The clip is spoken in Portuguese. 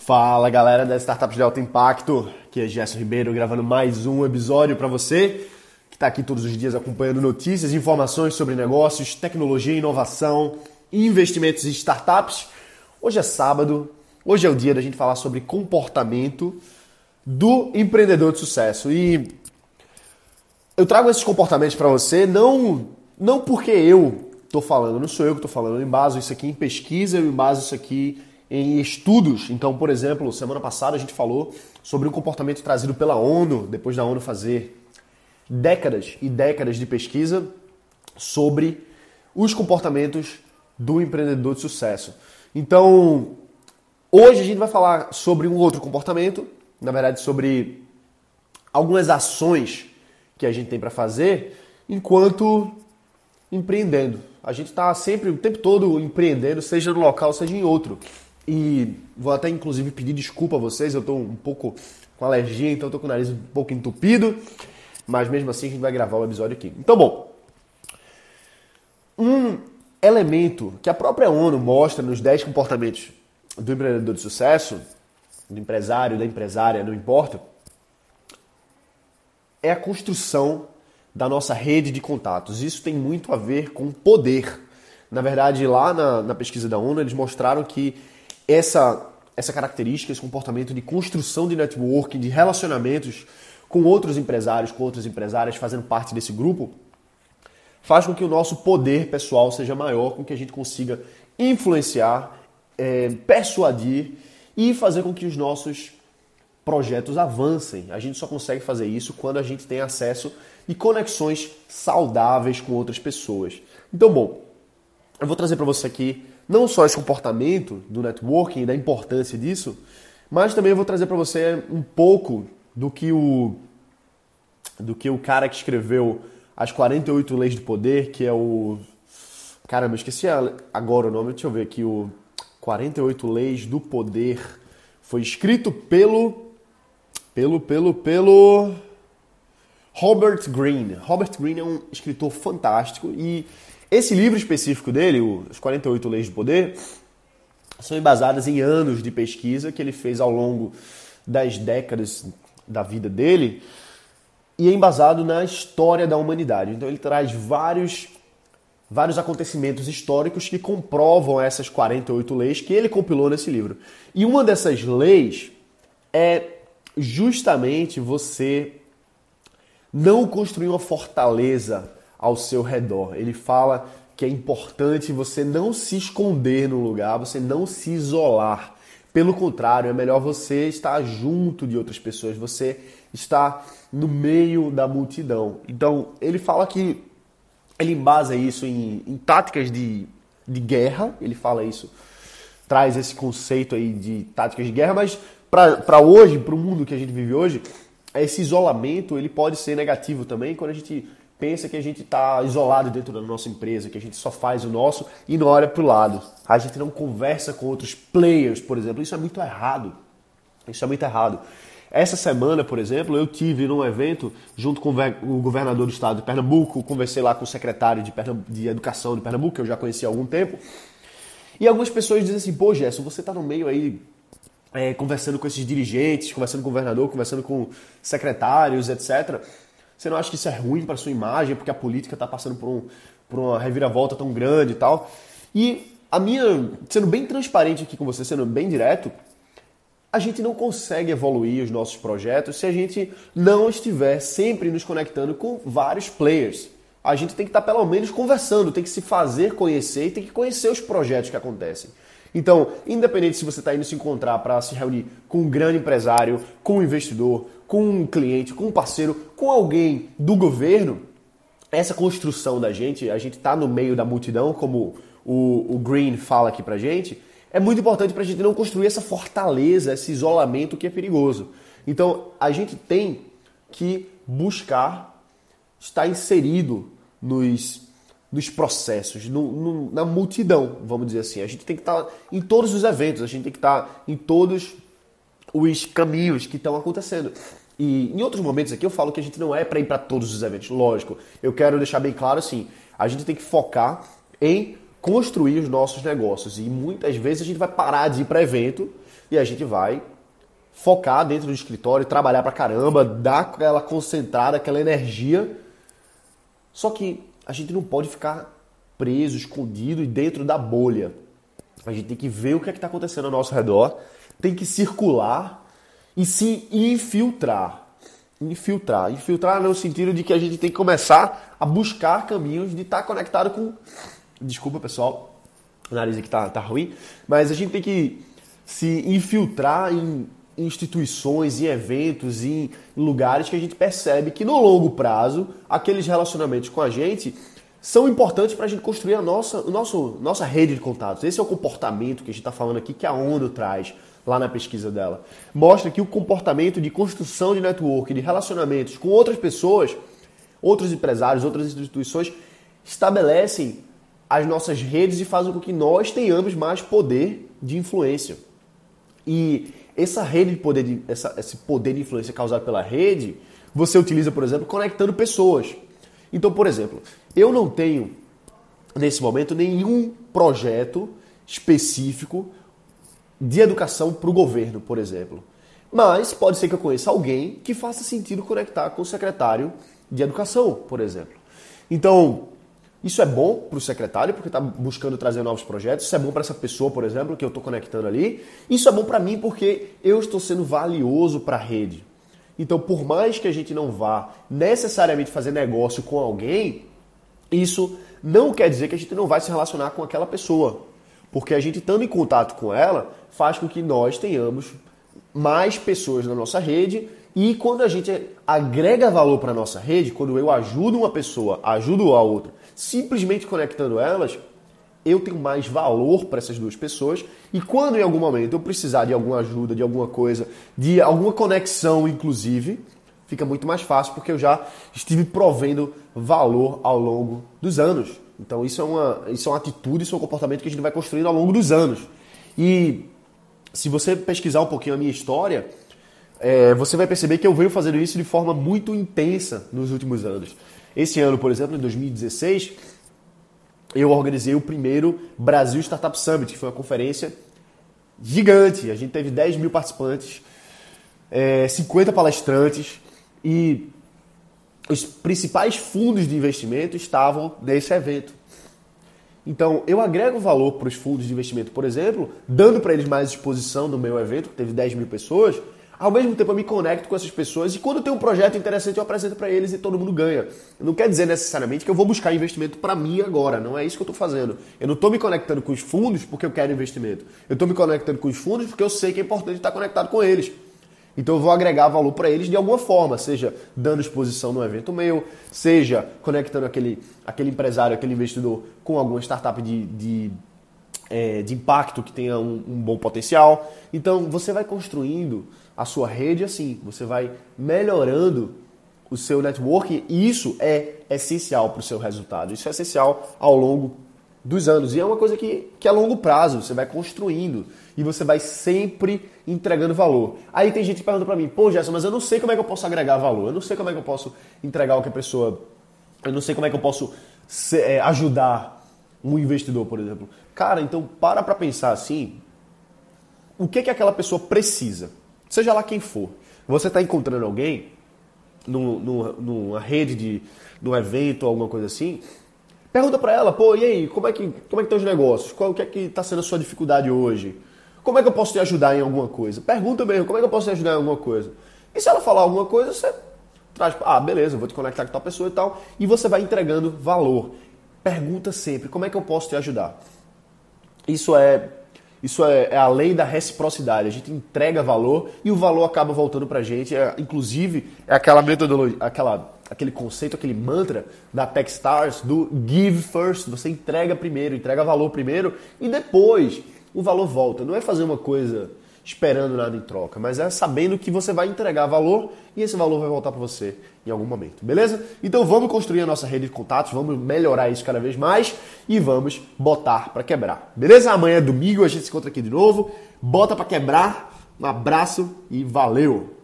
Fala galera das startups de alto impacto, aqui é Gerson Ribeiro gravando mais um episódio para você que está aqui todos os dias acompanhando notícias, informações sobre negócios, tecnologia, inovação, investimentos e startups. Hoje é sábado, hoje é o dia da gente falar sobre comportamento do empreendedor de sucesso e eu trago esses comportamentos para você não não porque eu estou falando, não sou eu que estou falando, eu embaso isso aqui em pesquisa, eu embaso isso aqui em estudos. Então, por exemplo, semana passada a gente falou sobre um comportamento trazido pela ONU, depois da ONU fazer décadas e décadas de pesquisa sobre os comportamentos do empreendedor de sucesso. Então, hoje a gente vai falar sobre um outro comportamento, na verdade, sobre algumas ações que a gente tem para fazer enquanto empreendendo. A gente está sempre, o tempo todo empreendendo, seja no local, seja em outro. E vou até inclusive pedir desculpa a vocês, eu estou um pouco com alergia, então estou com o nariz um pouco entupido, mas mesmo assim a gente vai gravar o episódio aqui. Então, bom, um elemento que a própria ONU mostra nos 10 comportamentos do empreendedor de sucesso, do empresário, da empresária, não importa, é a construção da nossa rede de contatos. Isso tem muito a ver com poder. Na verdade, lá na, na pesquisa da ONU, eles mostraram que essa, essa característica, esse comportamento de construção de networking, de relacionamentos com outros empresários, com outras empresárias fazendo parte desse grupo, faz com que o nosso poder pessoal seja maior, com que a gente consiga influenciar, é, persuadir e fazer com que os nossos projetos avancem. A gente só consegue fazer isso quando a gente tem acesso e conexões saudáveis com outras pessoas. Então, bom, eu vou trazer para você aqui não só esse comportamento do networking da importância disso, mas também eu vou trazer para você um pouco do que o do que o cara que escreveu as 48 leis do poder, que é o Caramba, eu esqueci agora o nome, deixa eu ver aqui o 48 leis do poder. Foi escrito pelo pelo pelo pelo Robert Greene. Robert Greene é um escritor fantástico e esse livro específico dele, As 48 Leis do Poder, são embasadas em anos de pesquisa que ele fez ao longo das décadas da vida dele e é embasado na história da humanidade. Então ele traz vários vários acontecimentos históricos que comprovam essas 48 leis que ele compilou nesse livro. E uma dessas leis é justamente você não construir uma fortaleza ao seu redor. Ele fala que é importante você não se esconder no lugar, você não se isolar. Pelo contrário, é melhor você estar junto de outras pessoas, você estar no meio da multidão. Então, ele fala que ele embasa isso em, em táticas de, de guerra, ele fala isso, traz esse conceito aí de táticas de guerra, mas para hoje, para o mundo que a gente vive hoje, esse isolamento ele pode ser negativo também quando a gente pensa que a gente está isolado dentro da nossa empresa, que a gente só faz o nosso e não olha para o lado. A gente não conversa com outros players, por exemplo. Isso é muito errado. Isso é muito errado. Essa semana, por exemplo, eu tive num evento junto com o governador do estado de Pernambuco, conversei lá com o secretário de, de Educação de Pernambuco, que eu já conheci há algum tempo. E algumas pessoas dizem assim: pô, Gerson, você está no meio aí é, conversando com esses dirigentes, conversando com o governador, conversando com secretários, etc. Você não acha que isso é ruim para sua imagem, porque a política está passando por, um, por uma reviravolta tão grande e tal? E a minha, sendo bem transparente aqui com você, sendo bem direto, a gente não consegue evoluir os nossos projetos se a gente não estiver sempre nos conectando com vários players. A gente tem que estar tá pelo menos conversando, tem que se fazer conhecer e tem que conhecer os projetos que acontecem. Então, independente se você está indo se encontrar para se reunir com um grande empresário, com um investidor, com um cliente, com um parceiro, com alguém do governo, essa construção da gente, a gente está no meio da multidão, como o, o Green fala aqui para gente, é muito importante para a gente não construir essa fortaleza, esse isolamento que é perigoso. Então, a gente tem que buscar estar inserido nos, nos processos, no, no, na multidão, vamos dizer assim. A gente tem que estar tá em todos os eventos, a gente tem que estar tá em todos os caminhos que estão acontecendo. E em outros momentos aqui eu falo que a gente não é para ir para todos os eventos, lógico. Eu quero deixar bem claro assim, a gente tem que focar em construir os nossos negócios e muitas vezes a gente vai parar de ir para evento e a gente vai focar dentro do escritório, trabalhar pra caramba, dar aquela concentrada, aquela energia. Só que a gente não pode ficar preso, escondido e dentro da bolha. A gente tem que ver o que é está acontecendo ao nosso redor, tem que circular e se infiltrar. Infiltrar. Infiltrar no sentido de que a gente tem que começar a buscar caminhos de estar tá conectado com. Desculpa, pessoal, o nariz aqui tá, tá ruim, mas a gente tem que se infiltrar em instituições, em eventos, em lugares que a gente percebe que no longo prazo aqueles relacionamentos com a gente são importantes para a gente construir a nossa, a nosso, nossa rede de contatos. Esse é o comportamento que a gente está falando aqui, que a ONU traz lá na pesquisa dela. Mostra que o comportamento de construção de network, de relacionamentos com outras pessoas, outros empresários, outras instituições, estabelecem as nossas redes e fazem com que nós tenhamos mais poder de influência. E essa rede de poder, de, essa, esse poder de influência causado pela rede, você utiliza, por exemplo, conectando pessoas. Então, por exemplo, eu não tenho, nesse momento, nenhum projeto específico de educação para o governo, por exemplo. Mas pode ser que eu conheça alguém que faça sentido conectar com o secretário de educação, por exemplo. Então, isso é bom para o secretário, porque está buscando trazer novos projetos. Isso é bom para essa pessoa, por exemplo, que eu estou conectando ali. Isso é bom para mim porque eu estou sendo valioso para a rede. Então, por mais que a gente não vá necessariamente fazer negócio com alguém, isso não quer dizer que a gente não vai se relacionar com aquela pessoa. Porque a gente estando em contato com ela faz com que nós tenhamos mais pessoas na nossa rede e quando a gente agrega valor para a nossa rede, quando eu ajudo uma pessoa, ajudo a outra, simplesmente conectando elas, eu tenho mais valor para essas duas pessoas e quando em algum momento eu precisar de alguma ajuda, de alguma coisa, de alguma conexão inclusive, fica muito mais fácil porque eu já estive provendo valor ao longo dos anos. Então isso é uma, isso é uma atitude, isso é um comportamento que a gente vai construindo ao longo dos anos. E se você pesquisar um pouquinho a minha história, é, você vai perceber que eu venho fazendo isso de forma muito intensa nos últimos anos. Esse ano, por exemplo, em 2016, eu organizei o primeiro Brasil Startup Summit, que foi uma conferência gigante. A gente teve 10 mil participantes, é, 50 palestrantes e os principais fundos de investimento estavam nesse evento. Então, eu agrego valor para os fundos de investimento, por exemplo, dando para eles mais exposição no meu evento, que teve 10 mil pessoas, ao mesmo tempo eu me conecto com essas pessoas e quando tem um projeto interessante eu apresento para eles e todo mundo ganha. Não quer dizer necessariamente que eu vou buscar investimento para mim agora, não é isso que eu estou fazendo. Eu não estou me conectando com os fundos porque eu quero investimento. Eu estou me conectando com os fundos porque eu sei que é importante estar conectado com eles. Então eu vou agregar valor para eles de alguma forma, seja dando exposição no evento meu, seja conectando aquele, aquele empresário, aquele investidor com alguma startup de, de, é, de impacto que tenha um, um bom potencial. Então você vai construindo a sua rede assim, você vai melhorando o seu network e isso é essencial para o seu resultado. Isso é essencial ao longo dos anos. E é uma coisa que, que é a longo prazo, você vai construindo e você vai sempre entregando valor. Aí tem gente que pergunta para mim, pô, Gerson, mas eu não sei como é que eu posso agregar valor, eu não sei como é que eu posso entregar o que a pessoa. Eu não sei como é que eu posso ser, é, ajudar um investidor, por exemplo. Cara, então para para pensar assim, o que, que aquela pessoa precisa, seja lá quem for. Você está encontrando alguém numa rede de num evento, alguma coisa assim, Pergunta para ela, pô, e aí, como é que como é que estão os negócios? Qual que é que está sendo a sua dificuldade hoje? Como é que eu posso te ajudar em alguma coisa? Pergunta mesmo, como é que eu posso te ajudar em alguma coisa? E se ela falar alguma coisa, você traz, ah, beleza, vou te conectar com tal pessoa e tal, e você vai entregando valor. Pergunta sempre, como é que eu posso te ajudar? Isso é isso é, é, a lei da reciprocidade. A gente entrega valor e o valor acaba voltando para gente. É, inclusive, é aquela metodologia, aquela aquele conceito, aquele mantra da Techstars do give first. Você entrega primeiro, entrega valor primeiro e depois o valor volta. Não é fazer uma coisa esperando nada em troca, mas é sabendo que você vai entregar valor e esse valor vai voltar para você em algum momento, beleza? Então vamos construir a nossa rede de contatos, vamos melhorar isso cada vez mais e vamos botar para quebrar, beleza? Amanhã é domingo, a gente se encontra aqui de novo, bota para quebrar, um abraço e valeu!